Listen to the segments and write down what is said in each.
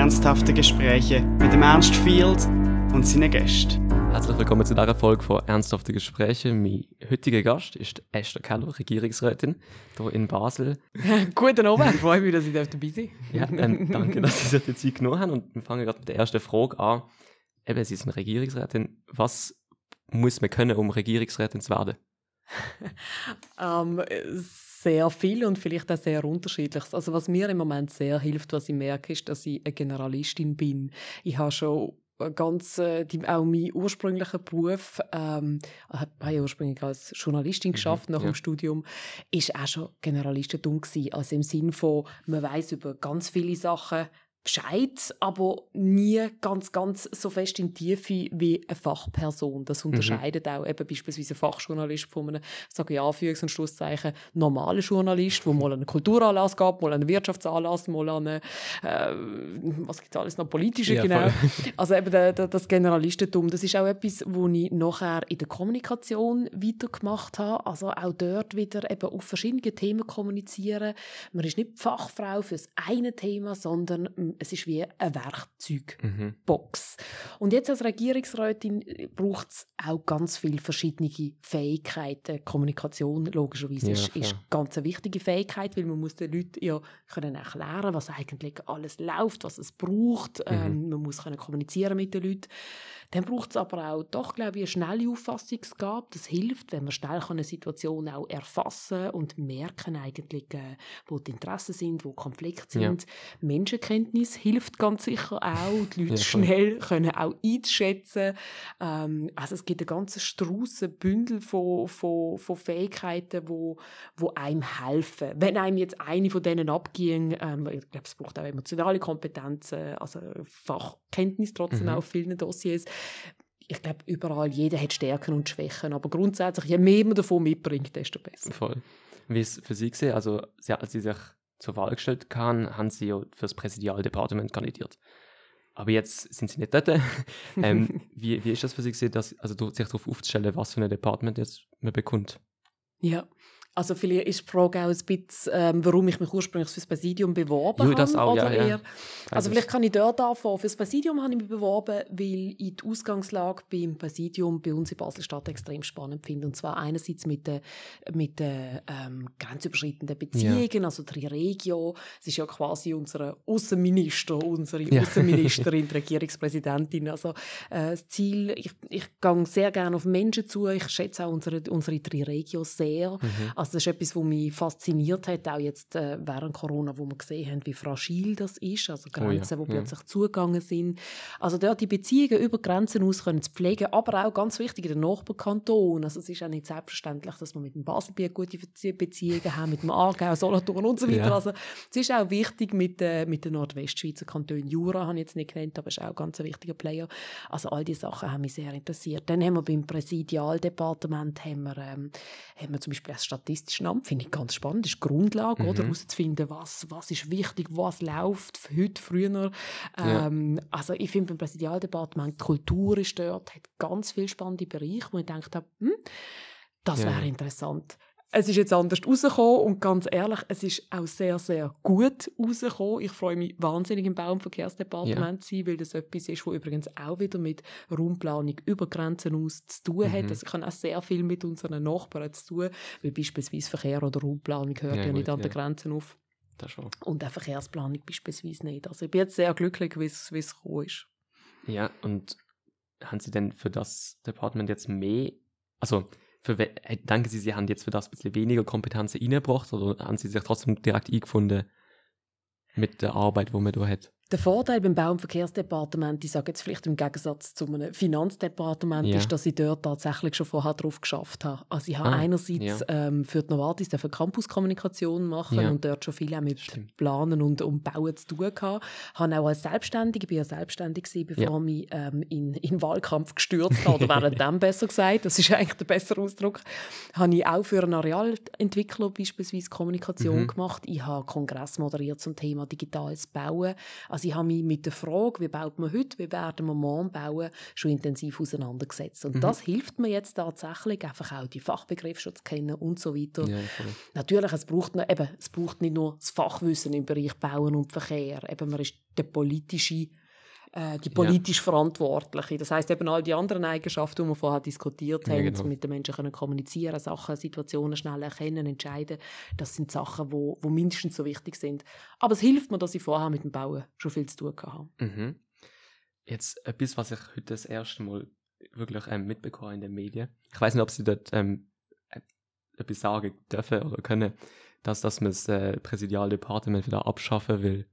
ernsthafte Gespräche mit dem Ernst Field und seinen Gästen. Herzlich willkommen zu dieser Folge von Ernsthafte Gespräche. Mein heutiger Gast ist Esther Keller, Regierungsrätin hier in Basel. Guten Abend, ich freue mich, dass ich dabei sein Ja, ähm, danke, dass Sie sich die Zeit genommen haben. Und wir fangen gerade mit der ersten Frage an. Eben, Sie sind Regierungsrätin. Was muss man können, um Regierungsrätin zu werden? ähm, sehr viel und vielleicht auch sehr unterschiedlich. Also was mir im Moment sehr hilft, was ich merke, ist, dass ich eine Generalistin bin. Ich habe schon ganz äh, die, auch mein ursprünglicher Beruf ähm, habe ja ursprünglich als Journalistin mhm, geschafft mhm, nach ja. dem Studium ist auch schon Generalistentum gewesen. also im Sinn von man weiß über ganz viele Sachen Bescheid, aber nie ganz, ganz so fest in die Tiefe wie eine Fachperson. Das unterscheidet mhm. auch eben beispielsweise ein Fachjournalist von einem, sage ich Anführungs- und Schlusszeichen, normalen Journalist, der mal einen Kulturanlass gab, mal einen Wirtschaftsanlass, mal einen, äh, was gibt alles noch, politische, ja, genau. Also eben der, der, das Generalistentum, das ist auch etwas, wo ich nachher in der Kommunikation weitergemacht habe. Also auch dort wieder eben auf verschiedene Themen kommunizieren. Man ist nicht Fachfrau für das eine Thema, sondern es ist wie eine Werkzeugbox. Mhm. Und jetzt als Regierungsrätin äh, braucht es auch ganz viele verschiedene Fähigkeiten. Kommunikation logischerweise ja, ist, ist ganz eine wichtige Fähigkeit, weil man muss den Leuten ja können erklären, was eigentlich alles läuft, was es braucht. Mhm. Ähm, man muss können kommunizieren mit den Leuten. Dann braucht es aber auch doch, glaube ich, eine schnelle Auffassungsgabe. Das hilft, wenn man schnell eine Situation auch erfassen und merken eigentlich, äh, wo die Interessen sind, wo Konflikte sind. Ja. Menschenkenntnis hilft ganz sicher auch, die Leute ja, schnell können auch einschätzen. Ähm, also es gibt einen ganzen Strauß, ein Bündel von, von, von Fähigkeiten, wo, wo einem helfen. Wenn einem jetzt eine von denen abging, ähm, ich glaube, es braucht auch emotionale Kompetenzen, also Fachkenntnis trotzdem mhm. auf vielen Dossiers ich glaube, überall, jeder hat Stärken und Schwächen, aber grundsätzlich, je mehr man davon mitbringt, desto besser. Voll. Wie es für Sie gesehen, also Sie, als Sie sich zur Wahl gestellt haben, haben Sie ja für das Präsidialdepartement kandidiert. Aber jetzt sind Sie nicht dort. ähm, wie, wie ist das für Sie gesehen, dass, also sich darauf aufzustellen, was für ein Departement jetzt man bekommt? Ja, also vielleicht ist die Frage auch ein bisschen, ähm, warum ich mich ursprünglich für das Präsidium beworben habe. das auch, oder ja, ja. Also vielleicht kann ich dort anfangen. Für das Präsidium habe ich mich beworben, weil ich die Ausgangslage beim Präsidium bei uns in Basel-Stadt extrem spannend finde. Und zwar einerseits mit den mit den, ähm, grenzüberschreitenden Beziehungen, ja. also die Regio. Es ist ja quasi unser Außenminister, unsere ja. Außenministerin, die Regierungspräsidentin. Also äh, das Ziel, ich, ich gehe sehr gerne auf Menschen zu. Ich schätze auch unsere, unsere Regio sehr. Mhm. Also das ist etwas, was mich fasziniert hat, auch jetzt äh, während Corona, wo wir gesehen haben, wie fragil das ist, also Grenzen, oh ja, die plötzlich ja. zugegangen sind. Also dort die Beziehungen über Grenzen aus können zu pflegen, aber auch ganz wichtig in den Nachbarkantonen. Also es ist auch nicht selbstverständlich, dass wir mit dem Baselbiet gute Beziehungen haben, mit dem Aargau, Solothurn und so weiter. Ja. Also es ist auch wichtig mit, äh, mit den Nordwestschweizer Kantonen. Jura habe ich jetzt nicht genannt, aber ist auch ganz ein wichtiger Player. Also all diese Sachen haben mich sehr interessiert. Dann haben wir beim Präsidialdepartement haben wir, ähm, haben wir zum Beispiel das Statistik Statistischen Amt, finde ich ganz spannend. Das ist die Grundlage, mhm. oder? herauszufinden, was, was ist wichtig, was läuft, heute, früher. Ähm, ja. Also ich finde beim Präsidialdepartement, die Kultur ist dort, hat ganz viele spannende Bereiche, wo ich gedacht habe, hm, das ja. wäre interessant. Es ist jetzt anders rausgekommen und ganz ehrlich, es ist auch sehr, sehr gut rausgekommen. Ich freue mich wahnsinnig im Bau- und Verkehrsdepartement zu sein, weil das etwas ist, was übrigens auch wieder mit Raumplanung über Grenzen aus zu tun mhm. hat. Ich habe auch sehr viel mit unseren Nachbarn zu tun, weil beispielsweise Verkehr oder Raumplanung hört ja, ja nicht gut, an ja. den Grenzen auf. Das. Und auch Verkehrsplanung beispielsweise nicht. Also ich bin jetzt sehr glücklich, wie es gekommen ist. Ja, und haben Sie denn für das Departement jetzt mehr, also für, äh, denken Sie, Sie haben jetzt für das ein bisschen weniger Kompetenzen reingebracht oder haben Sie sich trotzdem direkt eingefunden mit der Arbeit, die man da hat? Der Vorteil beim Bau- und Verkehrsdepartement, ich sage jetzt vielleicht im Gegensatz zu einem Finanzdepartement, ja. ist, dass ich dort tatsächlich schon vorher drauf geschafft habe. Also ich habe ah, einerseits ja. ähm, für die Novartis Campuskommunikation machen ja. und dort schon viel auch mit Stimmt. Planen und, und Bauen zu tun gehabt. Ich habe auch als Selbstständige, ich bin ja selbstständig gewesen, bevor ich mich ähm, in, in den Wahlkampf gestürzt habe, oder während dem besser gesagt, das ist eigentlich der bessere Ausdruck, habe ich auch für einen Arealentwickler beispielsweise Kommunikation mhm. gemacht. Ich habe Kongress moderiert zum Thema digitales Bauen. Also Also ich habe mich mit der Frage, wie baut man heute, wie werden wir morgen bauen, schon intensiv auseinandergesetzt. Und Mhm. das hilft mir jetzt tatsächlich, einfach auch die Fachbegriffe schon zu kennen und so weiter. Ja. Natürlich, es braucht, noch, eben, es braucht nicht nur das Fachwissen im Bereich Bauen und Verkehr. Eben, man ist der politische, äh, die politisch Verantwortliche. Das heißt eben all die anderen Eigenschaften, die wir vorher diskutiert Ja, haben, genau. mit den Menschen können kommunizieren, Sachen, Situationen schnell erkennen, entscheiden. Das sind Sachen, wo, wo mindestens so wichtig sind. Aber es hilft mir, dass ich vorher mit dem Bauen schon viel zu tun habe. Mhm. Jetzt etwas, was ich heute das erste Mal wirklich ähm, mitbekommen habe in den Medien. Ich weiß nicht, ob Sie dort ähm, äh, etwas sagen dürfen oder können, dass, dass man das äh, Präsidialdepartement wieder abschaffen will.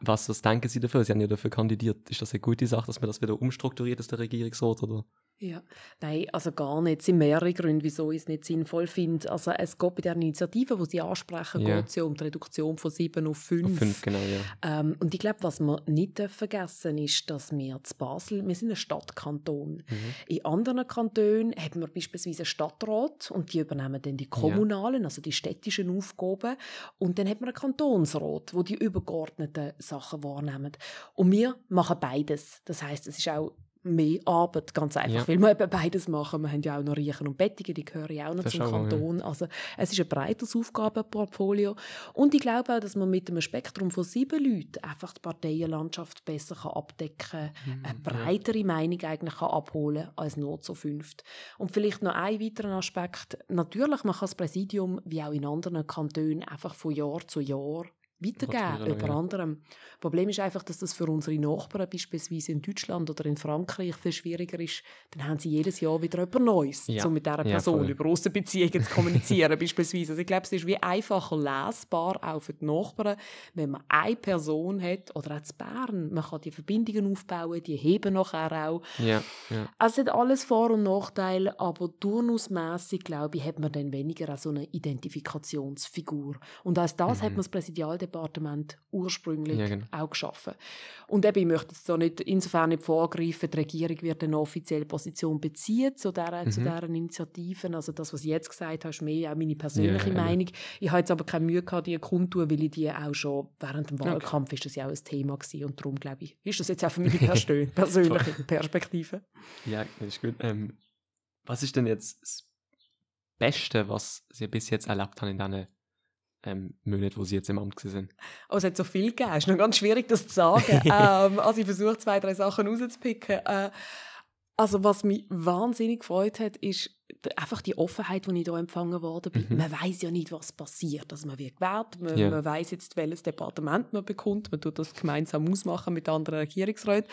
Was, was denken Sie dafür? Sie haben ja dafür kandidiert. Ist das eine gute Sache, dass man das wieder umstrukturiert aus der Regierungsrat? Oder? Ja, nein, also gar nicht. Es sind mehrere Gründe, wieso ich es nicht sinnvoll finde. Also es geht bei der Initiative, die Sie ansprechen, Ja. geht es ja um die Reduktion von sieben auf fünf. Auf fünf, genau, ja. Ähm, und ich glaube, was wir nicht vergessen ist, dass wir zu Basel, wir sind ein Stadtkanton. Mhm. In anderen Kantonen haben wir beispielsweise einen Stadtrat und die übernehmen dann die kommunalen, also die städtischen Aufgaben. Und dann hat man einen Kantonsrat, wo die übergeordneten Sachen wahrnehmen. Und wir machen beides. Das heißt, es ist auch mehr Arbeit, ganz einfach, Ja. weil wir eben beides machen. Wir haben ja auch noch Riechen und Bettigen, die gehören ja auch noch Das zum auch, ja. Kanton. Also es ist ein breites Aufgabenportfolio. Und ich glaube auch, dass man mit einem Spektrum von sieben Leuten einfach die Parteienlandschaft besser kann abdecken kann, Mhm, eine breitere Meinung eigentlich kann abholen als nur zu fünft. Und vielleicht noch ein weiterer Aspekt. Natürlich, man kann das Präsidium, wie auch in anderen Kantonen, einfach von Jahr zu Jahr weitergeben, über ja. anderem. Problem ist einfach, dass das für unsere Nachbarn, beispielsweise in Deutschland oder in Frankreich, viel schwieriger ist. Dann haben sie jedes Jahr wieder etwas Neues, Ja. um mit dieser Ja, Person voll. über Aussenbeziehungen zu kommunizieren, beispielsweise. Also ich glaube, es ist wie einfacher lesbar, auch für die Nachbarn, wenn man eine Person hat, oder auch zu Bern. Man kann die Verbindungen aufbauen, die heben nachher auch. Ja, ja. Also es hat alles Vor- und Nachteile, aber turnusmässig glaube ich, hat man dann weniger so eine Identifikationsfigur. Und als das Mhm. hat man das Präsidialdepartement ursprünglich Ja, genau. auch geschaffen. Und eben, ich möchte jetzt so nicht, insofern nicht vorgreifen, die Regierung wird eine offizielle Position beziehen zu dieser, zu Mhm. dieser Initiativen. Also das, was ich jetzt gesagt habe, ist mehr auch meine persönliche Ja, ja. Meinung. Ich habe jetzt aber keine Mühe gehabt, die kundtun, weil ich die auch schon während dem Okay. Wahlkampf ist das ja auch ein Thema gewesen. Und darum glaube ich, ist das jetzt auch für meine persö- persönliche Perspektive. Ja, das ist gut. Ähm, was ist denn jetzt das Beste, was Sie bis jetzt erlebt haben in diesen ähm, Monaten, wo Sie jetzt im Amt sind? Oh, es hat so viel gegeben. Es ist noch ganz schwierig, das zu sagen. ähm, also ich versuche zwei, drei Sachen rauszupicken. Äh, also was mich wahnsinnig gefreut hat, ist einfach die Offenheit, die ich hier empfangen worden bin. Mhm. Man weiß ja nicht, was passiert. Also man wird gewählt, man, Ja. man weiß jetzt, welches Departement man bekommt. Man tut das gemeinsam ausmachen mit anderen Regierungsräten.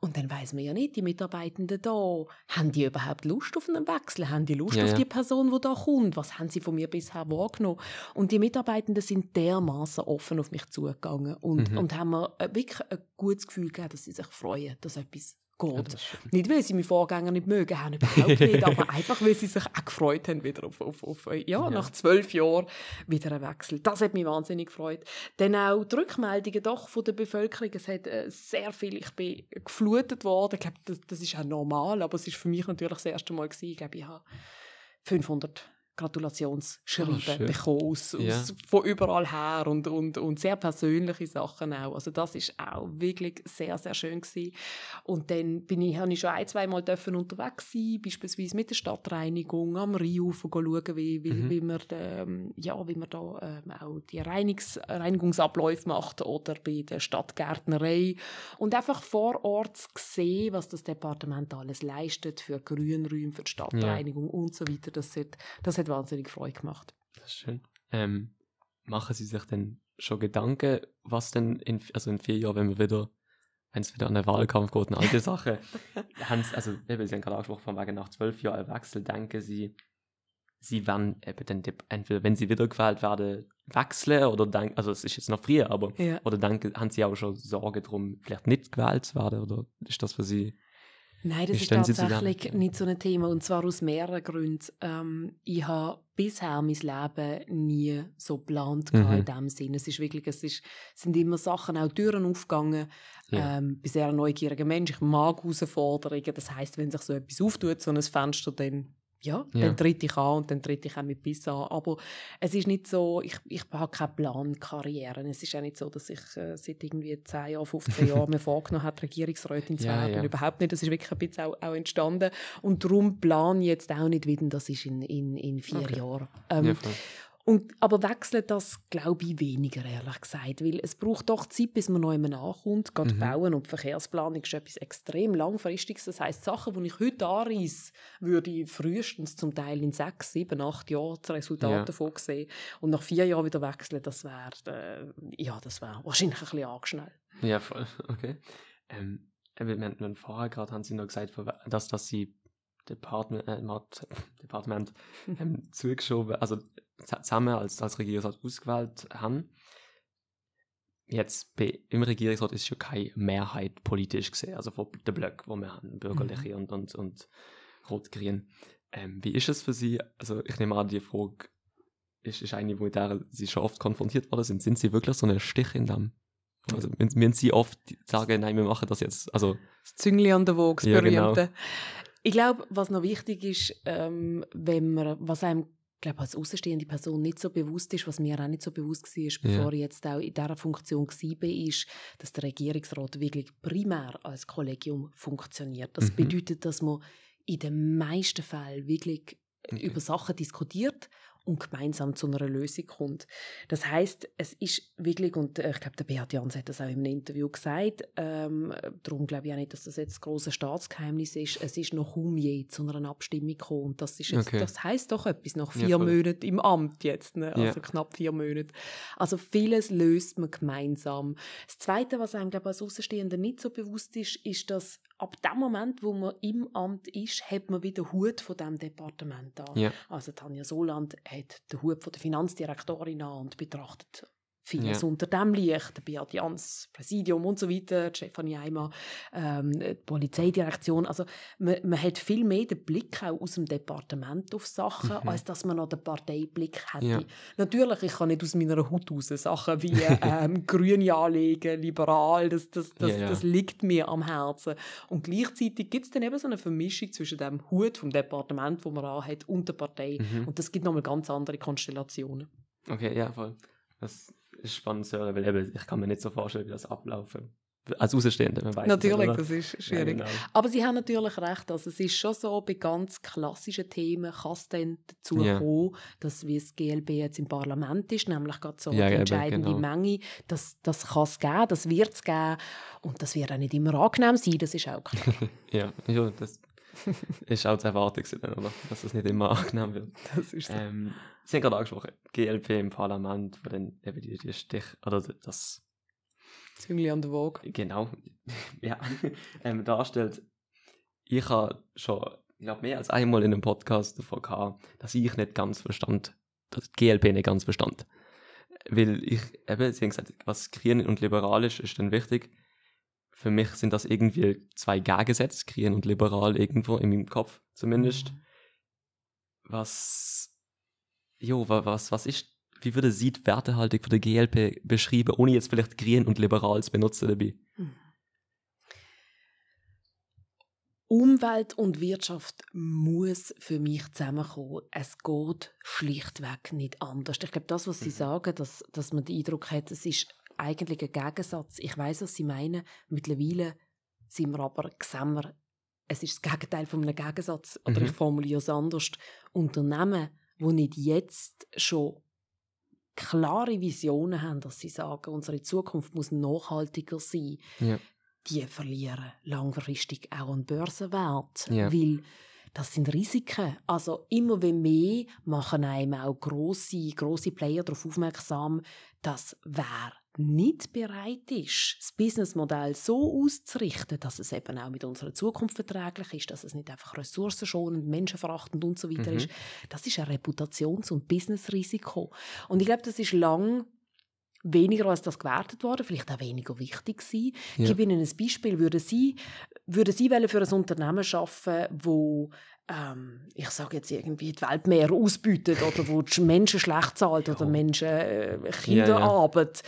Und dann weiß man ja nicht, die Mitarbeitenden da, haben die überhaupt Lust auf einen Wechsel? Haben die Lust Ja, auf die Person, die da kommt? Was haben sie von mir bisher wahrgenommen? Und die Mitarbeitenden sind dermaßen offen auf mich zugegangen und, Mhm. und haben mir äh, wirklich ein gutes Gefühl gegeben, dass sie sich freuen, dass etwas geht. Ja, nicht, weil sie meine Vorgänger nicht mögen haben, überhaupt nicht, aber einfach, weil sie sich auch gefreut haben, wieder auf, auf, auf ja, Ja. nach zwölf Jahren wieder ein Wechsel. Das hat mich wahnsinnig gefreut. Dann auch die Rückmeldungen doch von der Bevölkerung. Es hat äh, sehr viel, ich bin geflutet worden. Ich glaube, das, das ist auch normal, aber es ist für mich natürlich das erste Mal gewesen. Ich glaube, ich habe 500 Gratulationsschreiben schön. bekommen aus, aus, Ja. von überall her und, und, und sehr persönliche Sachen auch. Also das ist auch wirklich sehr, sehr schön gewesen. Und dann bin ich, habe ich schon ein, zwei Mal dürfen unterwegs sein, beispielsweise mit der Stadtreinigung am Rheinufer schauen, wie, wie, Mhm. wie man, ähm, ja, wie man da ähm, auch die Reinigungs Reinigungsabläufe macht oder bei der Stadtgärtnerei und einfach vor Ort sehen, was das Departement alles leistet für Grünräume, für die Stadtreinigung und so weiter. Das hat, das hat wahnsinnig Freude gemacht. Das ist schön. Ähm, machen Sie sich denn schon Gedanken, was denn in, also in vier Jahren, wenn wir wieder, wenn es wieder an den Wahlkampf geht und diese Sachen, haben Sie, also eben, Sie haben gerade angesprochen, von wegen nach zwölf Jahren Wechsel, denken Sie, Sie werden eben dann entweder, wenn Sie wiedergewählt werden, wechseln oder denken, also es ist jetzt noch früher, aber Ja. oder denken, haben Sie auch schon Sorge darum, vielleicht nicht gewählt zu werden oder ist das für Sie? Nein, das ist tatsächlich nicht so ein Thema und zwar aus mehreren Gründen. Ähm, ich habe bisher mein Leben nie so geplant Mhm. in dem Sinn. Es ist wirklich, es ist, sind immer Sachen, auch Türen aufgegangen. Ja. Ähm, bin sehr ein neugieriger Mensch. Ich mag Herausforderungen. Das heißt, wenn sich so etwas auftut, so ein Fenster, dann ja, Ja. dann tritt ich an und dann tritt ich auch mit Biss an. Aber es ist nicht so, ich, ich habe keine Plankarriere. Es ist auch nicht so, dass ich äh, seit irgendwie 10 Jahren, 15 Jahren mir vorgenommen habe, Regierungsrätin zu Ja, werden. ja. Überhaupt nicht. Das ist wirklich ein bisschen auch, auch entstanden. Und darum plane ich jetzt auch nicht wieder, das ist in, in, in vier Okay. Jahren. Ähm. Und, aber wechseln das, glaube ich, weniger, ehrlich gesagt. Weil es braucht doch Zeit, bis man noch einmal nachkommt. Gerade Mhm. Bauen und Verkehrsplanung ist etwas extrem Langfristiges. Das heisst, Sachen, die ich heute anreisse, würde ich frühestens zum Teil in sechs, sieben, acht Jahren das Resultat Ja. davon sehen. Und nach vier Jahren wieder wechseln, das wäre äh, ja, das wäre wahrscheinlich ein bisschen angeschnellt. Ja, voll. Okay. Ähm, wir, wir vorher gerade haben Sie noch gesagt, dass, dass Sie Department, äh, Departement ähm, zugeschoben, also zusammen als, als Regierungsrat ausgewählt haben. Jetzt bei, im Regierungsrat ist schon keine Mehrheit politisch gesehen, also von den Blöcken, wo wir haben, bürgerliche und, und, und rot-grün. Ähm, wie ist es für Sie? Also ich nehme an, die Frage ist, ist eine, mit der Sie schon oft konfrontiert worden sind. Sind Sie wirklich so ein Stich in dem? Also müssen Sie oft sagen, nein, wir machen das jetzt, also Das Züngli an der Woge, das Ja, genau. Ich glaube, was noch wichtig ist, ähm, wenn man, was einem glaube als außenstehende Person nicht so bewusst ist, was mir auch nicht so bewusst war, bevor ich jetzt auch in dieser Funktion war, ist, dass der Regierungsrat wirklich primär als Kollegium funktioniert. Das Mhm. bedeutet, dass man in den meisten Fällen wirklich Okay. über Sachen diskutiert und gemeinsam zu einer Lösung kommt. Das heißt, es ist wirklich, und äh, ich glaube, der Beat Jans hat das auch in einem Interview gesagt, ähm, darum glaube ich auch nicht, dass das jetzt ein grosses Staatsgeheimnis ist, es ist noch kaum je zu einer Abstimmung gekommen. Und das, ist jetzt, Okay. das heisst doch etwas nach Ja, vier voll. Monaten im Amt jetzt, ne? Ja. also knapp vier Monate. Also vieles löst man gemeinsam. Das Zweite, was einem glaube ich, als Außenstehender nicht so bewusst ist, ist, dass ab dem Moment, wo man im Amt ist, hat man wieder Hut von dem Departement an. Ja. Also Tanja Soland hat den Hut von der Finanzdirektorin an und betrachtet vieles Ja. unter dem Licht. Der Beat Jans, Präsidium und so weiter, Stefanie Eimer, ähm, die Polizeidirektion. Also man, man hat viel mehr den Blick auch aus dem Departement auf Sachen, Mhm. als dass man noch den Parteiblick hätte. Ja. Natürlich, ich kann nicht aus meiner Haut raus Sachen wie ähm, Grüne anlegen, liberal, das, das, das, Ja, das liegt mir am Herzen. Und gleichzeitig gibt es dann eben so eine Vermischung zwischen dem Hut vom Departement, wo man anhat, und der Partei. Mhm. Und das gibt nochmal ganz andere Konstellationen. Okay, ja, voll. Das spannend zu hören, weil eben, ich kann mir nicht so vorstellen, wie das ablaufen. Als Außenstehender, man weiß Natürlich, es, das ist Ja, schwierig. genau. Aber Sie haben natürlich recht, also es ist schon so, bei ganz klassischen Themen kann es dann dazu Ja. kommen, dass wie das GLB jetzt im Parlament ist, nämlich gerade so Ja, die eben, entscheidende genau. Menge, das, das kann es geben, das wird es geben und das wird auch nicht immer angenehm sein, das ist auch klar. Ja, ja, das ist auch zu erwarten, gewesen, oder? dass das nicht immer angenehm wird. Das ist so. Ähm, Sie haben gerade angesprochen, GLP im Parlament, wo dann eben die, die Stich, oder das, Züngli an der Waage. genau, ja, ähm, darstellt. Ich habe schon, ich glaube, mehr als einmal in einem Podcast davon gehabt, dass ich nicht ganz verstand, dass die GLP nicht ganz verstand. Weil ich, eben, Sie haben gesagt, was grün und liberal ist, ist dann wichtig. Für mich sind das irgendwie zwei Gegensätze, grün und liberal irgendwo in meinem Kopf zumindest. Was, jo, wa- was, was ist, wie würde sie die Wertehaltung von der GLP beschreiben, ohne jetzt vielleicht grün und liberal zu benutzen dabei? Umwelt und Wirtschaft muss für mich zusammenkommen. Es geht schlichtweg nicht anders. Ich glaube, das, was Sie Mhm. sagen, dass, dass man den Eindruck hat, es ist eigentlich ein Gegensatz. Ich weiß, was Sie meinen. Mittlerweile sind wir aber wir, es ist das Gegenteil von einem Gegensatz. Oder Mhm. ich formuliere es anders. Unternehmen, die nicht jetzt schon klare Visionen haben, dass sie sagen, unsere Zukunft muss nachhaltiger sein, Ja. die verlieren langfristig auch an Börsenwert. Ja. Weil das sind Risiken. Also immer wenn mehr machen einem auch grosse, grosse Player darauf aufmerksam, dass wer nicht bereit ist, das Businessmodell so auszurichten, dass es eben auch mit unserer Zukunft verträglich ist, dass es nicht einfach ressourcenschonend, menschenverachtend und so weiter Mhm. ist, das ist ein Reputations- und Businessrisiko. Und ich glaube, das ist lang weniger als das gewertet worden, vielleicht auch weniger wichtig gewesen. Ja. Ich gebe Ihnen ein Beispiel. Würden Sie, würden Sie für ein Unternehmen arbeiten, wo ähm, ich sage jetzt irgendwie die Welt mehr ausbietet oder wo die Menschen schlecht zahlt oder Ja. Menschen äh, Kinderarbeit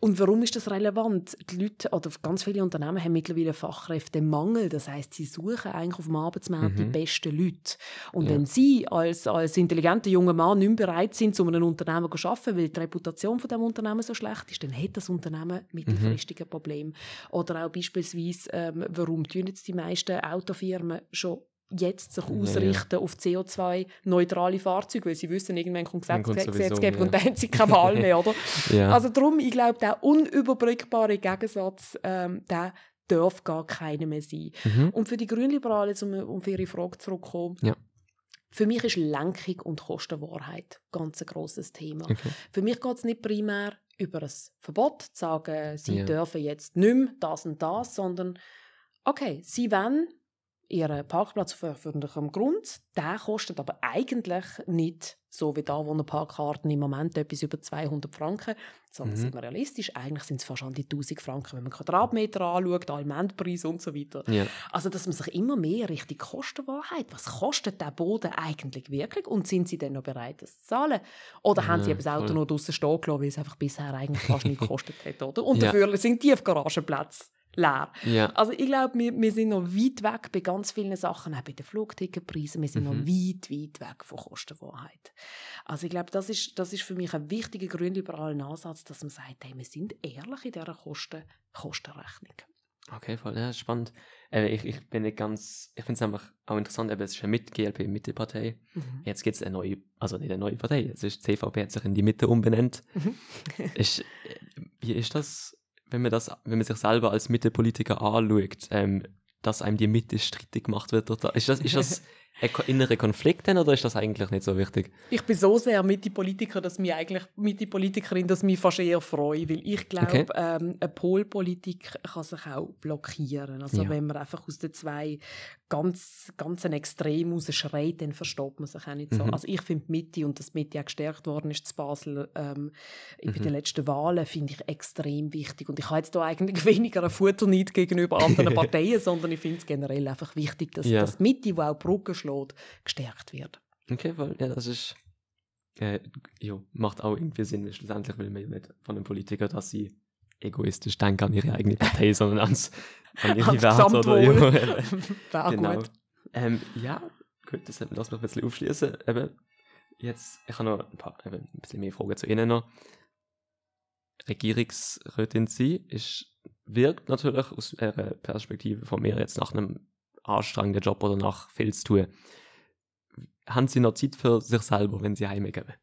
Und warum ist das relevant? Die Leute oder ganz viele Unternehmen haben mittlerweile Fachkräftemangel. Das heißt, sie suchen eigentlich auf dem Arbeitsmarkt mhm. die besten Leute. Und ja. wenn sie als, als intelligenter junger Mann nicht mehr bereit sind, zu einem Unternehmen zu arbeiten, weil die Reputation von dem Unternehmen so schlecht ist, dann hat das Unternehmen mittelfristige mhm. Probleme. Oder auch beispielsweise, ähm, warum tun jetzt die meisten Autofirmen schon jetzt sich ausrichten ja, ja. auf CO2-neutrale Fahrzeuge, weil sie wissen, irgendwann kommt Gesetzgebung ja. und dann haben sie keine Wahl mehr, oder? Also darum, ich glaube, der unüberbrückbare Gegensatz, ähm, der darf gar keiner mehr sein. Mhm. Und für die Grünliberalen, um, um auf ihre Frage zurückzukommen, für mich ist Lenkung und Kostenwahrheit ganz ein grosses Thema. Okay. Für mich geht es nicht primär über ein Verbot, zu sagen, sie dürfen jetzt nicht mehr das und das, sondern okay, sie wollen ihren Parkplatz auf öffentlichem Grund. Der kostet aber eigentlich nicht so wie da, wo eine Parkkarten im Moment etwas über 200 Franken, sondern mhm. sind wir realistisch, eigentlich sind es fast an die 1000 Franken, wenn man Quadratmeter anschaut, Allmendpreis und so weiter. Ja. Also, dass man sich immer mehr Richtung Kostenwahrheit, was kostet der Boden eigentlich wirklich und sind sie denn noch bereit, das zu zahlen? Oder ja, haben sie das Auto voll. noch draußen stehen gelassen, weil es einfach bisher eigentlich fast nicht gekostet hat, oder? Und ja. dafür sind die auf Garagenplätzen leer. Ja. Also ich glaube, wir, wir sind noch weit weg bei ganz vielen Sachen, auch bei den Flugticketpreisen, wir sind mhm. noch weit, weit weg von Kostenwahrheit. Also ich glaube, das ist, das ist für mich ein wichtiger grünliberalen Ansatz, dass man sagt, hey, wir sind ehrlich in dieser Kosten, Kostenrechnung. Okay, voll, ja, spannend. Äh, ich, ich bin nicht ganz, ich finde es einfach auch interessant, eben, es ist eine mit GLP Mitte-Partei. Mhm. Jetzt gibt es eine neue, also nicht eine neue Partei, es ist CVP hat sich in die Mitte umbenannt. Mhm. ist, äh, wie ist das wenn man, das, wenn man sich selber als Mittepolitiker anschaut, ähm, dass einem die Mitte strittig gemacht wird? Oder ist das, ist das ein innerer Konflikt denn, oder ist das eigentlich nicht so wichtig? Ich bin so sehr Mitte-Politiker, dass mich eigentlich Mitte-Politikerin, dass mich fast eher freue, weil ich glaube, okay. ähm, eine Polpolitik kann sich auch blockieren. Also ja. wenn man einfach aus den zwei ganz, ganz ein Extrem rausschreit, dann versteht man sich auch nicht so. Mhm. Also ich finde Mitte und dass Mitte auch gestärkt worden ist zu Basel ähm, mhm. bei den letzten Wahlen, finde ich extrem wichtig. Und ich habe jetzt da eigentlich weniger ein Futterneid gegenüber anderen Parteien, sondern ich finde es generell einfach wichtig, dass, ja. dass Mitte, die auch Brücken schlägt, gestärkt wird. Okay, weil ja, das ist äh, jo, macht auch irgendwie Sinn. Schlussendlich will man nicht von einem Politiker, dass sie egoistisch denken an ihre eigene Partei, sondern ans, an ihre Werte oder ja. genau. Ähm, ja, gut, das lass mich ein bisschen aufschließen. Eben, jetzt, ich habe noch ein, paar, eben, ein bisschen mehr Fragen zu Ihnen noch. Regierungsrätin sie ist, wirkt natürlich aus ihrer Perspektive von mir jetzt nach einem anstrengenden Job oder nach viel zu tun. Haben Sie noch Zeit für sich selber, wenn Sie heimgehen?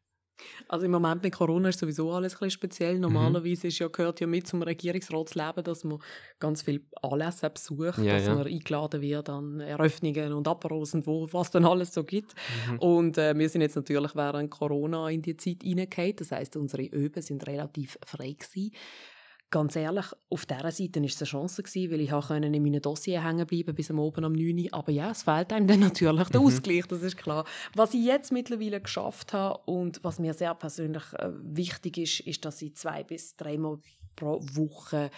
Also im Moment mit Corona ist sowieso alles ein bisschen speziell. Mhm. Normalerweise ist ja, gehört ja mit zum Regierungsratsleben, dass man ganz viele Anlässe besucht, ja, dass ja. man eingeladen wird an Eröffnungen und Apparos und wo, was dann alles so gibt. Mhm. Und äh, wir sind jetzt natürlich während Corona in die Zeit reingekommen. Das heißt, unsere Öben sind relativ frei gewesen. Ganz ehrlich, auf dieser Seite war es eine Chance, gewesen, weil ich in meinem Dossier hängen bleiben bis am Oben am 9 Uhr. Aber ja, es fehlt einem dann natürlich der mhm. Ausgleich, das ist klar. Was ich jetzt mittlerweile geschafft habe und was mir sehr persönlich äh, wichtig ist, ist, dass ich zwei bis dreimal pro Woche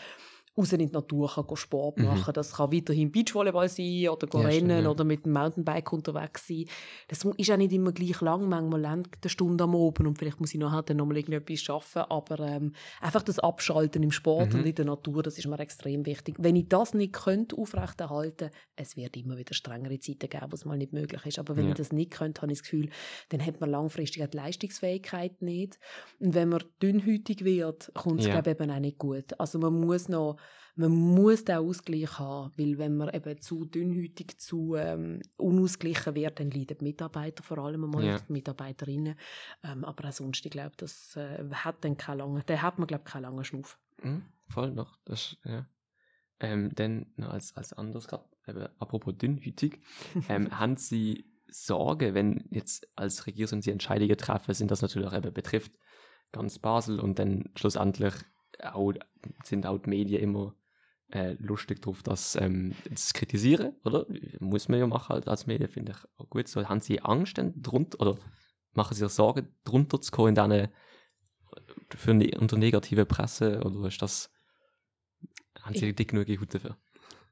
raus in die Natur kann Sport mhm. machen. Mhm. Das kann weiterhin Beachvolleyball sein oder ja, rennen stimmt, ja. oder mit dem Mountainbike unterwegs sein. Das ist auch nicht immer gleich lang, manchmal eine Stunde am Oben und vielleicht muss ich nachher dann nochmal irgendetwas arbeiten, aber ähm, einfach das Abschalten im Sport mhm. und in der Natur, das ist mir extrem wichtig. Wenn ich das nicht könnte aufrechterhalten, es wird immer wieder strengere Zeiten geben, wo es mal nicht möglich ist, aber wenn ja. ich das nicht könnte, habe ich das Gefühl, dann hat man langfristig die Leistungsfähigkeit nicht und wenn man dünnhütig wird, kommt es ja. eben auch nicht gut. Also man muss noch man muss den Ausgleich haben, weil wenn man eben zu dünnhütig, zu ähm, unausgeglichen wird, dann leiden die Mitarbeiter, vor allem einmal ja. die Mitarbeiterinnen. Ähm, aber auch sonst, ich glaube, das äh, hat dann keine lange, da hat man, glaube ich, keine lange Schnuff. Mhm, voll noch, das, ja. Ähm, dann als, als anderes, grad, eben, apropos dünnhütig, ähm, haben Sie Sorge, wenn jetzt als Regierung Sie Entscheidungen treffen, sind das natürlich auch eben betrifft ganz Basel und dann schlussendlich auch, sind auch die Medien immer äh, lustig drauf, das ähm, zu kritisieren, oder? Muss man ja machen halt als Medien, finde ich auch gut. So, haben Sie Angst denn drunter, oder machen Sie sich Sorgen, drunter zu kommen in diese, für ne, unter negative Presse, oder ist das, haben Sie dick genug Hut dafür?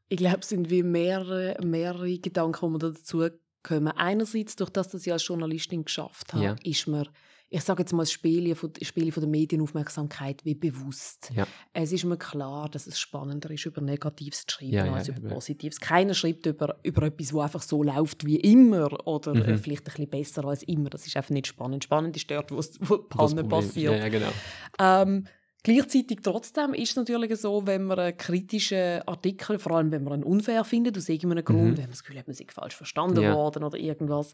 Ich glaube, es sind wie mehrere, mehrere Gedanken, die man dazu kommen. Einerseits, durch das, dass ich als Journalistin geschafft habe, ja. ist, man, ich sage jetzt mal, das Spielen von, Spielen von der Medienaufmerksamkeit wie bewusst. Ja. Es ist mir klar, dass es spannender ist, über Negatives zu schreiben Ja, ja, als über eben. Positives. Keiner schreibt über, über etwas, das einfach so läuft wie immer oder Mhm. äh, vielleicht ein bisschen besser als immer. Das ist einfach nicht spannend. Spannend ist dort, wo, es- wo Panne passiert. Ja, ja, genau. Ähm, gleichzeitig trotzdem ist es natürlich so, wenn man einen kritischen Artikel, vor allem wenn man einen unfair findet, aus irgendeinem Grund, wenn man das Gefühl hat, man sei falsch verstanden Mhm. Ja. worden oder irgendwas,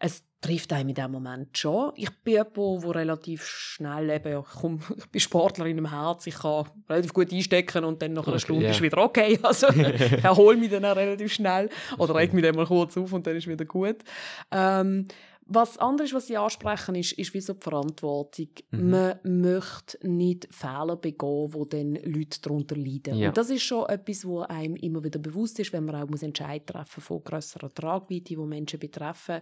es trifft einem in dem Moment schon. Ich bin jemand, der relativ schnell eben, ja, komm, ich bin Sportlerin im Herz, ich kann relativ gut einstecken und dann nach einer Okay, Stunde ja. ist wieder okay. Also ich erhole mich dann auch relativ schnell oder reg mich dann mal kurz auf und dann ist wieder gut. Ähm, was anderes, was Sie ansprechen, ist, ist wie so die Verantwortung. Mhm. Man möchte nicht Fehler begehen, wo dann Leute darunter leiden. Ja. Und das ist schon etwas, wo einem immer wieder bewusst ist, wenn man auch muss Entscheid treffen von grösserer Tragweite, die Menschen betreffen.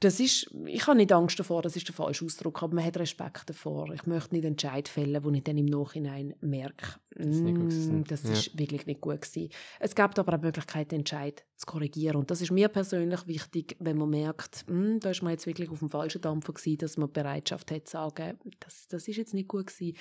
Das ist, ich habe nicht Angst davor, das ist der falsche Ausdruck, aber man hat Respekt davor. Ich möchte nicht Entscheid fällen, wo ich dann im Nachhinein merke, ist nicht gut gewesen. «Mm, das Ja. ist wirklich nicht gut gewesen. Es gibt aber auch die Möglichkeit, den Entscheid zu korrigieren. Und das ist mir persönlich wichtig, wenn man merkt, «Hm, da ist man jetzt wirklich auf dem falschen Dampfer gewesen, dass man die Bereitschaft hat zu sagen, das, das ist jetzt nicht gut gewesen.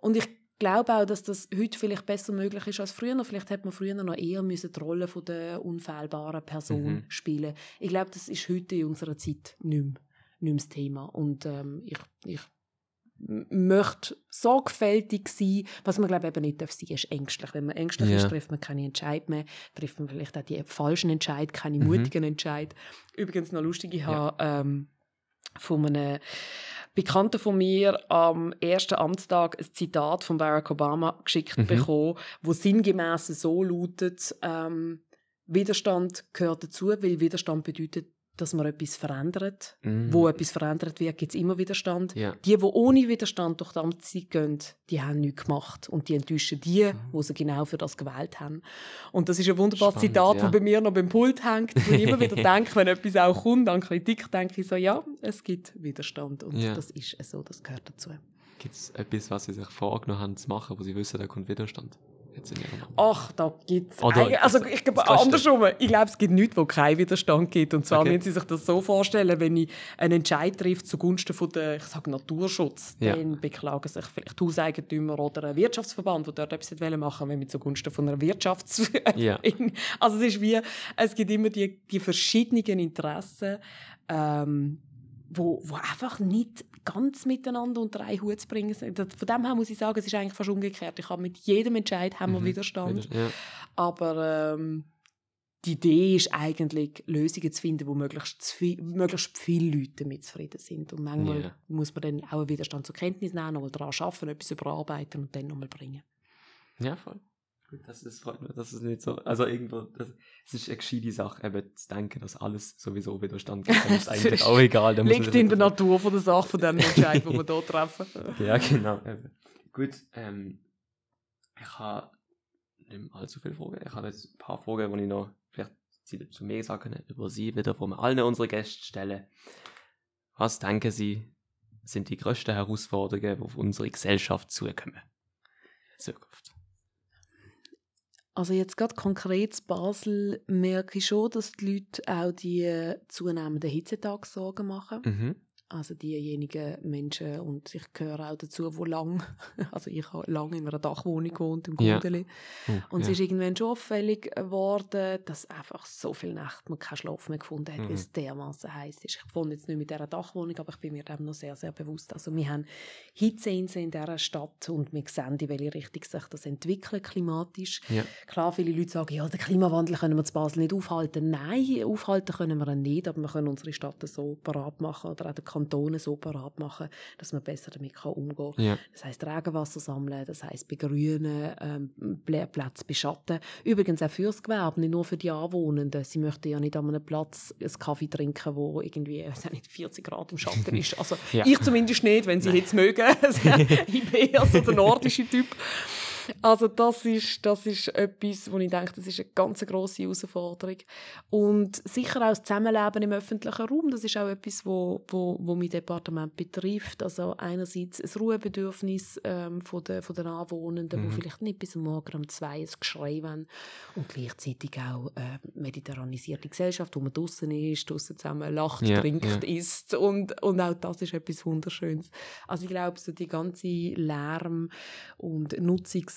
Und ich glaube auch, dass das heute vielleicht besser möglich ist als früher. Vielleicht hätte man früher noch eher müssen die Rolle von der unfehlbaren Person Mhm. spielen. Ich glaube, das ist heute in unserer Zeit nicht mehr, nicht mehr das Thema. Und ähm, ich, ich möchte sorgfältig sein. Was man glaube ich eben nicht darf sein, ist ängstlich. Wenn man ängstlich Ja. ist, trifft man keine Entscheid mehr, trifft man vielleicht auch die falschen Entscheid, keine Mhm. mutigen Entscheid. Übrigens noch lustig, ich Ja. habe ähm, von einem Bekannten von mir am ersten Amtstag ein Zitat von Barack Obama geschickt Mhm. bekommen, wo sinngemäß so lautet: ähm, Widerstand gehört dazu, weil Widerstand bedeutet, dass man etwas verändert. Mhm. Wo etwas verändert wird, gibt es immer Widerstand. Ja. Die, die ohne Widerstand durch die Amtszeit gehen, die haben nichts gemacht. Und die enttäuschen die, Mhm. die sie genau für das gewählt haben. Und das ist ein wunderbares Spannend, Zitat, ja. das bei mir noch beim Pult hängt, wo ich immer wieder denke, wenn etwas auch kommt an Kritik, denke ich so, ja, es gibt Widerstand. Und Ja. das ist so, das gehört dazu. Gibt es etwas, was Sie sich vorgenommen haben zu machen, wo Sie wissen, da kommt Widerstand? Ach, da gibt es. Also, ich glaube, andersrum. Ich glaube, es gibt nichts, wo keinen Widerstand gibt. Und zwar Okay. müssen Sie sich das so vorstellen, wenn ich einen Entscheid trifft zugunsten von der, ich sage Naturschutz, Ja. dann beklagen sich vielleicht Hauseigentümer oder ein Wirtschaftsverband, der dort etwas machen wollen, wenn wir zugunsten von einer Wirtschafts... Ja. Also es ist wie, es gibt immer die, die verschiedenen Interessen, ähm, wo, wo einfach nicht ganz miteinander unter einen Hut zu bringen sind. Von dem her muss ich sagen, es ist eigentlich fast umgekehrt. Ich habe mit jedem Entscheid haben wir Mhm. Widerstand. Wider- Ja. Aber ähm, die Idee ist eigentlich, Lösungen zu finden, wo möglichst, viel, möglichst viele Leute damit zufrieden sind. Und manchmal Ja. muss man dann auch einen Widerstand zur Kenntnis nehmen, nochmal daran arbeiten, etwas überarbeiten und dann nochmal bringen. Ja, voll. Gut, das ist, freut mich, das ist nicht so, also irgendwo, das, es ist eine gescheite Sache, eben zu denken, dass alles sowieso Widerstand gibt, dann ist Das eigentlich auch egal. Dann Liegt in der Natur von der Sache, von diesen Entscheidungen, die wir hier treffen. Ja, genau. Eben. Gut, ähm, ich habe nicht mehr allzu viele Fragen. Ich habe jetzt ein paar Fragen, die ich noch vielleicht zu mir sagen können, über Sie wieder, die wir allen unsere Gäste stellen. Was denken Sie, sind die grössten Herausforderungen, die auf unsere Gesellschaft zukommen? Zukunft. Also jetzt gerade konkret in Basel merke ich schon, dass die Leute auch die äh, zunehmenden Hitzetage Sorgen machen. Mhm. Also diejenigen Menschen, und ich gehöre auch dazu, die lang, also ich habe lange in einer Dachwohnung gewohnt, im Ja. Gudeli. Oh, Und ja. es ist irgendwann schon auffällig geworden, dass einfach so viele Nächte man keinen Schlaf mehr gefunden hat, Mhm. weil es dermaßen heiß ist. Ich wohne jetzt nicht mit dieser Dachwohnung, aber ich bin mir dem noch sehr, sehr bewusst. Also wir haben Hitzeinseln in dieser Stadt und wir sehen, in welche Richtung sich das entwickelt klimatisch. Ja. Klar, viele Leute sagen, ja, den Klimawandel können wir zu Basel nicht aufhalten. Nein, aufhalten können wir ihn nicht, aber wir können unsere Stadt so parat machen oder auch den Kantonen so parat machen, dass man besser damit kann umgehen kann. Ja. Das heißt Regenwasser sammeln, das heißt begrünen, ähm, Plä- Plätze beschatten. Übrigens auch fürs Gewerbe, nicht nur für die Anwohnenden. Sie möchten ja nicht an einem Platz einen Kaffee trinken, wo irgendwie nicht, 40 Grad im Schatten ist. Also Ja. ich zumindest nicht, wenn Sie jetzt mögen. ich bin eher so der nordische Typ. Also das ist, das ist etwas, wo ich denke, das ist eine ganz grosse Herausforderung. Und sicher auch das Zusammenleben im öffentlichen Raum, das ist auch etwas, wo, wo, wo mein Departement betrifft. Also einerseits das Ruhebedürfnis ähm, von der, von den Anwohnenden, mhm. die vielleicht nicht bis morgen um zwei ein Geschrei haben. Und gleichzeitig auch äh, mediterranisierte Gesellschaft, wo man draußen ist, draußen zusammen lacht, ja, trinkt, ja. isst. Und, und auch das ist etwas Wunderschönes. Also ich glaube, so die ganze Lärm- und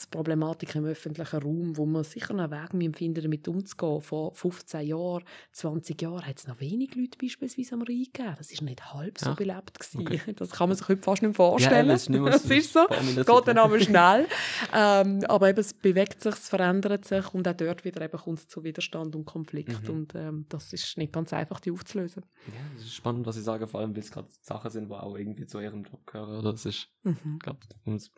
Nutzungsproblematik im öffentlichen Raum, wo man sicher einen Weg finden damit umzugehen. Vor 15 Jahren, 20 Jahren hat es noch wenig Leute beispielsweise am Rhein gegeben. Das war nicht halb so ja. belebt. Okay. Das kann man sich heute fast nicht vorstellen. Ja, das, ist das ist so. Geht dann aber schnell. ähm, aber eben, es bewegt sich, es verändert sich und auch dort wieder eben kommt es zu Widerstand und Konflikt. Mhm. Und ähm, das ist nicht ganz einfach, die aufzulösen. Ja, das ist spannend, was Sie sagen, vor allem, weil es gerade Sachen sind, die auch irgendwie zu Ihrem Job gehören. Das ist mhm. ums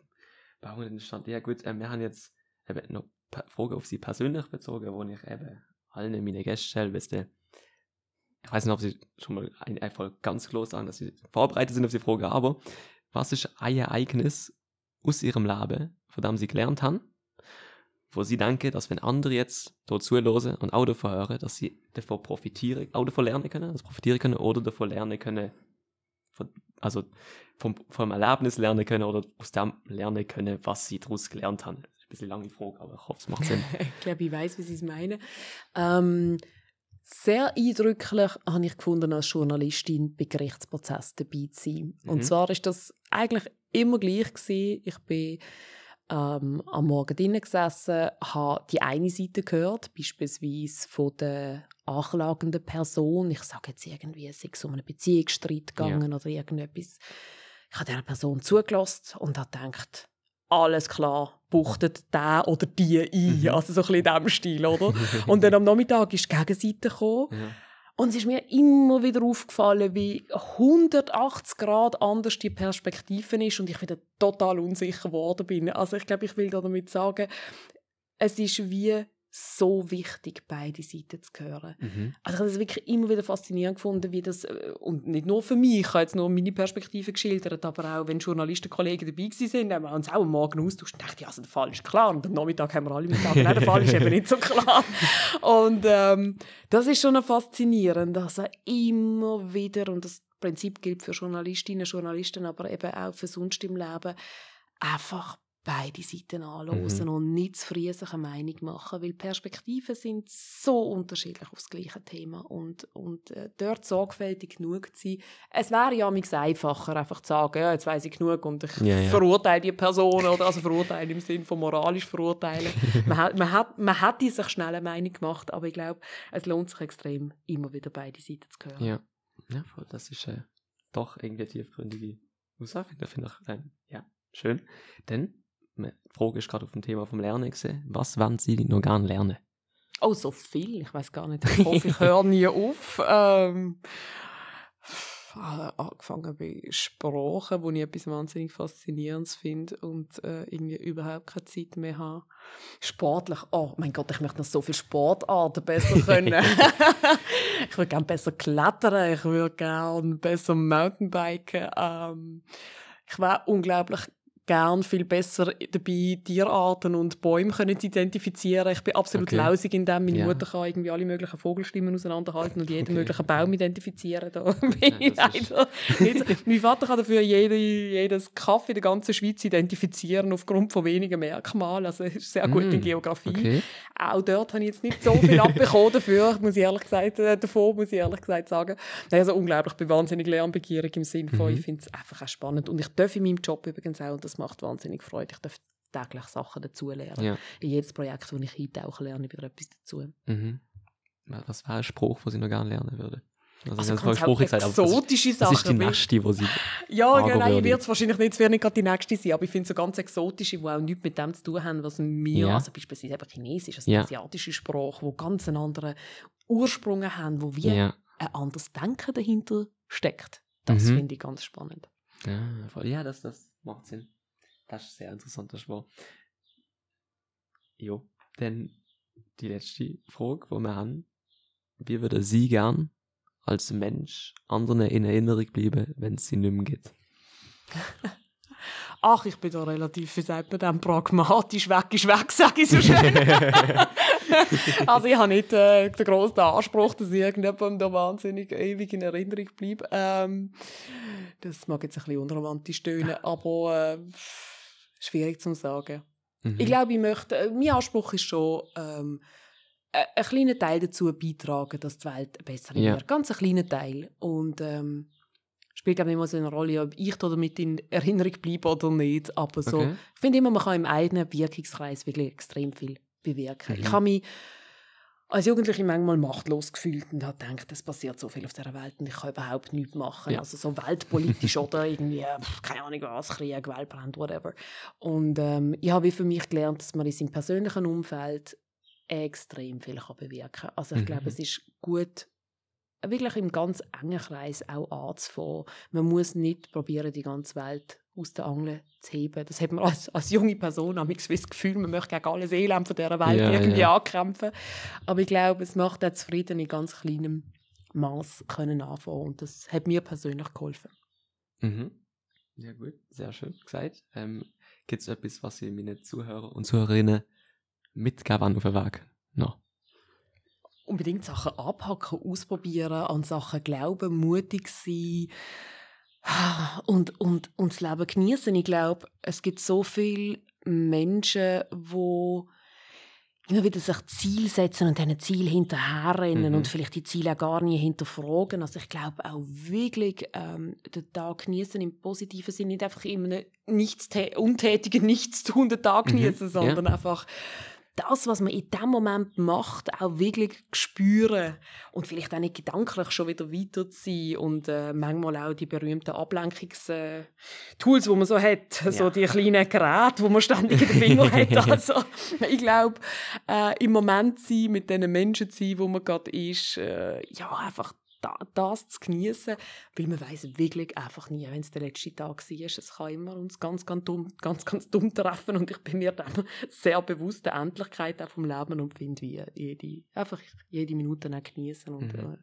Bauen stand. Ja gut, äh, wir haben jetzt eben noch Fragen auf Sie persönlich bezogen, wo ich eben allen meine Gäste stelle, weißt du, ich weiß nicht, ob Sie schon mal einfach ganz klar sagen, dass Sie vorbereitet sind auf die Frage, aber was ist ein Ereignis aus Ihrem Leben, von dem Sie gelernt haben, wo Sie denken, dass wenn andere jetzt dort zuhören und auch davon hören, dass sie davon profitieren, auch davon lernen können, also profitieren können oder davon lernen können, von, also vom, vom Erlebnis lernen können oder aus dem lernen können, was sie daraus gelernt haben. ein bisschen lange Frage, aber ich hoffe, es macht Sinn. ich glaube, ich weiß, wie Sie es meinen. Ähm, sehr eindrücklich habe ich gefunden, als Journalistin bei Gerichtsprozessen dabei zu sein. Mhm. Und zwar ist das eigentlich immer gleich gewesen. Ich bin ähm, am Morgen drinnen gesessen, habe die eine Seite gehört, beispielsweise von der anklagenden Person. Ich sage jetzt irgendwie, es ist um einen Beziehungsstreit gegangen ja. oder irgendetwas. Ich habe dieser Person zugelassen und habe gedacht, alles klar, buchtet der oder die ein. Mhm. Also so ein bisschen in diesem Stil, oder? und dann am Nachmittag ist die Gegenseite gekommen. Ja. Und es ist mir immer wieder aufgefallen, wie 180 Grad anders die Perspektive ist und ich wieder total unsicher geworden bin. Also ich glaube, ich will damit sagen, es ist wie so wichtig, beide Seiten zu hören. Mhm. Also ich habe das wirklich immer wieder faszinierend gefunden, wie das, äh, und nicht nur für mich, ich habe jetzt nur meine Perspektive geschildert, aber auch wenn Journalistenkollegen dabei waren, haben wir uns auch am Morgen austauscht und dachte, ja, also der Fall ist klar. Und am Nachmittag haben wir alle gesagt, nein, der Fall ist eben nicht so klar. Und ähm, das ist schon faszinierend, also immer wieder, und das Prinzip gilt für Journalistinnen und Journalisten, aber eben auch für sonst im Leben, einfach beide Seiten anhören mhm. und nicht zu früh sich eine Meinung machen, weil Perspektiven sind so unterschiedlich auf das gleiche Thema und, und äh, dort sorgfältig genug zu sein. Es wäre ja einfacher, einfach zu sagen, ja, jetzt weiß ich genug und ich ja, ja. verurteile die Person oder also verurteile im Sinne von moralisch verurteilen. man, hat, man, hat, man hätte sich schnell eine Meinung gemacht, aber ich glaube, es lohnt sich extrem, immer wieder beide Seiten zu hören. Ja, ja das ist äh, doch irgendwie tiefgründige Aussage, finde ich. Äh, ja, schön. Denn die Frage ist gerade auf dem Thema vom Lernen gesehen. Was wollen Sie noch gerne lernen? Oh, so viel. Ich weiß gar nicht. Ich hoffe, ich höre nie auf. Ähm, angefangen bei Sprachen, wo ich etwas wahnsinnig Faszinierendes finde und äh, irgendwie überhaupt keine Zeit mehr habe. Sportlich, oh mein Gott, ich möchte noch so viele Sportarten besser können. ich würde gerne besser klettern, ich würde gerne besser Mountainbiken. Ähm, ich wäre unglaublich gern viel besser dabei, Tierarten und Bäume können zu identifizieren. Ich bin absolut okay. lausig in dem. Meine ja. Mutter kann irgendwie alle möglichen Vogelstimmen auseinanderhalten und jeden okay. möglichen Baum identifizieren. Da bin ich leider nicht Mein Vater kann dafür jede, jedes Kaffee in der ganzen Schweiz identifizieren aufgrund von wenigen Merkmalen. Also ist sehr gut mm. in Geografie. Okay. Auch dort habe ich jetzt nicht so viel abbekommen dafür, muss ich ehrlich gesagt, äh, davon, muss ich ehrlich gesagt sagen. Also unglaublich, ich bin wahnsinnig lernbegierig im Sinne von, mhm. ich finde es einfach auch spannend. Und ich darf in meinem Job übrigens auch, und das macht wahnsinnig Freude. Ich darf täglich Sachen dazulernen. Ja. In jedes Projekt, wo ich eintauche, lerne ich wieder etwas dazu. Mhm. Was wäre ein Spruch, den Sie noch gerne lernen würden? Also, also ganz Spruch gesagt, exotische Sachen. Das ist die nächste, die Sie Ja, genau, ich wird es wahrscheinlich nicht, wird nicht gerade die nächste sein, aber ich finde so ganz exotische, die auch nichts mit dem zu tun haben, was mir, ja. also beispielsweise eben Chinesisch, also ja. asiatische Sprache, die ganz einen anderen Ursprung haben, wo wie ja. ein anderes Denken dahinter steckt. Das mhm. finde ich ganz spannend. Ja, ja das, das macht Sinn. Das ist sehr interessant, das war. Jo, dann die letzte Frage, die wir haben. Wie würde Sie gern als Mensch anderen in Erinnerung bleiben, wenn es Sie nicht mehr gibt? Ach, ich bin da relativ, wie sagt man dem, pragmatisch, weg ist weg, sage ich so schön. also ich habe nicht äh, den grossen Anspruch, dass ich irgendjemandem da wahnsinnig ewig in Erinnerung bleibe. Ähm, das mag jetzt ein bisschen unromantisch tönen, aber äh, schwierig zu sagen. Mhm. Ich glaube, ich möchte, äh, mein Anspruch ist schon, ähm, einen kleinen Teil dazu beitragen, dass die Welt besser ja. wird. Ganz einen kleinen Teil. Und ähm, spielt glaube ich immer so eine Rolle, ob ich damit in Erinnerung bleibe oder nicht. Aber so, okay. ich finde immer, man kann im eigenen Wirkungskreis wirklich extrem viel bewirken. Mhm. Ich habe mich als Jugendliche manchmal machtlos gefühlt und habe gedacht, es passiert so viel auf dieser Welt und ich kann überhaupt nichts machen. Ja. Also so weltpolitisch oder irgendwie, keine Ahnung was, Krieg, Weltbrand, whatever. Und ähm, ich habe für mich gelernt, dass man in seinem persönlichen Umfeld extrem viel kann bewirken kann. Also ich mhm. glaube, es ist gut, wirklich im ganz engen Kreis auch anzufangen. Man muss nicht probieren, die ganze Welt aus der Angel zu heben. Das hat man als, als junge Person am das Gefühl, man möchte gegen alles Elend von dieser Welt ja, irgendwie ja. ankämpfen. Aber ich glaube, es macht auch zufrieden in ganz kleinem Maß können anfangen und das hat mir persönlich geholfen. Mhm. Ja gut, sehr schön gesagt. Ähm, Gibt es etwas, was Sie meinen Zuhörer und Zuhörerinnen mitgeben auf den Weg? No unbedingt Sachen abhacken, ausprobieren, an Sachen glauben, mutig sein und, und, und das Leben genießen. Ich glaube, es gibt so viele Menschen, die immer wieder sich Ziel setzen und diesen Ziel hinterherrennen mhm. und vielleicht die Ziele auch gar nie hinterfragen. Also ich glaube auch wirklich ähm, den Tag genießen im positiven Sinne, nicht einfach immer nichts untätigen, nichts tun den Tag genießen, mhm. sondern ja. einfach das, was man in dem Moment macht, auch wirklich spüren und vielleicht auch nicht gedanklich schon wieder weiter zu sein und äh, manchmal auch die berühmten Ablenkungstools, äh, die man so hat, ja. so die kleinen Geräte, wo man ständig in den Finger hat. Also ich glaube, äh, im Moment sein, mit den Menschen zu sein, wo man gerade ist, äh, ja einfach das zu genießen, weil man weiß wirklich einfach nie, wenn es der letzte Tag war. Es kann immer uns ganz, ganz dumm, ganz, ganz dumm treffen und ich bin mir dann sehr bewusst der Endlichkeit auch vom Leben und finde, wie jede, einfach jede Minute auch genießen und mhm.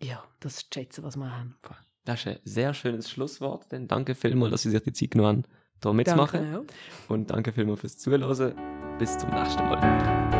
äh, ja, das zu schätzen, was wir haben. Das ist ein sehr schönes Schlusswort, denn danke vielmals, dass Sie sich die Zeit genommen haben, hier mitzumachen. Danke und danke vielmals fürs Zuhören. Bis zum nächsten Mal.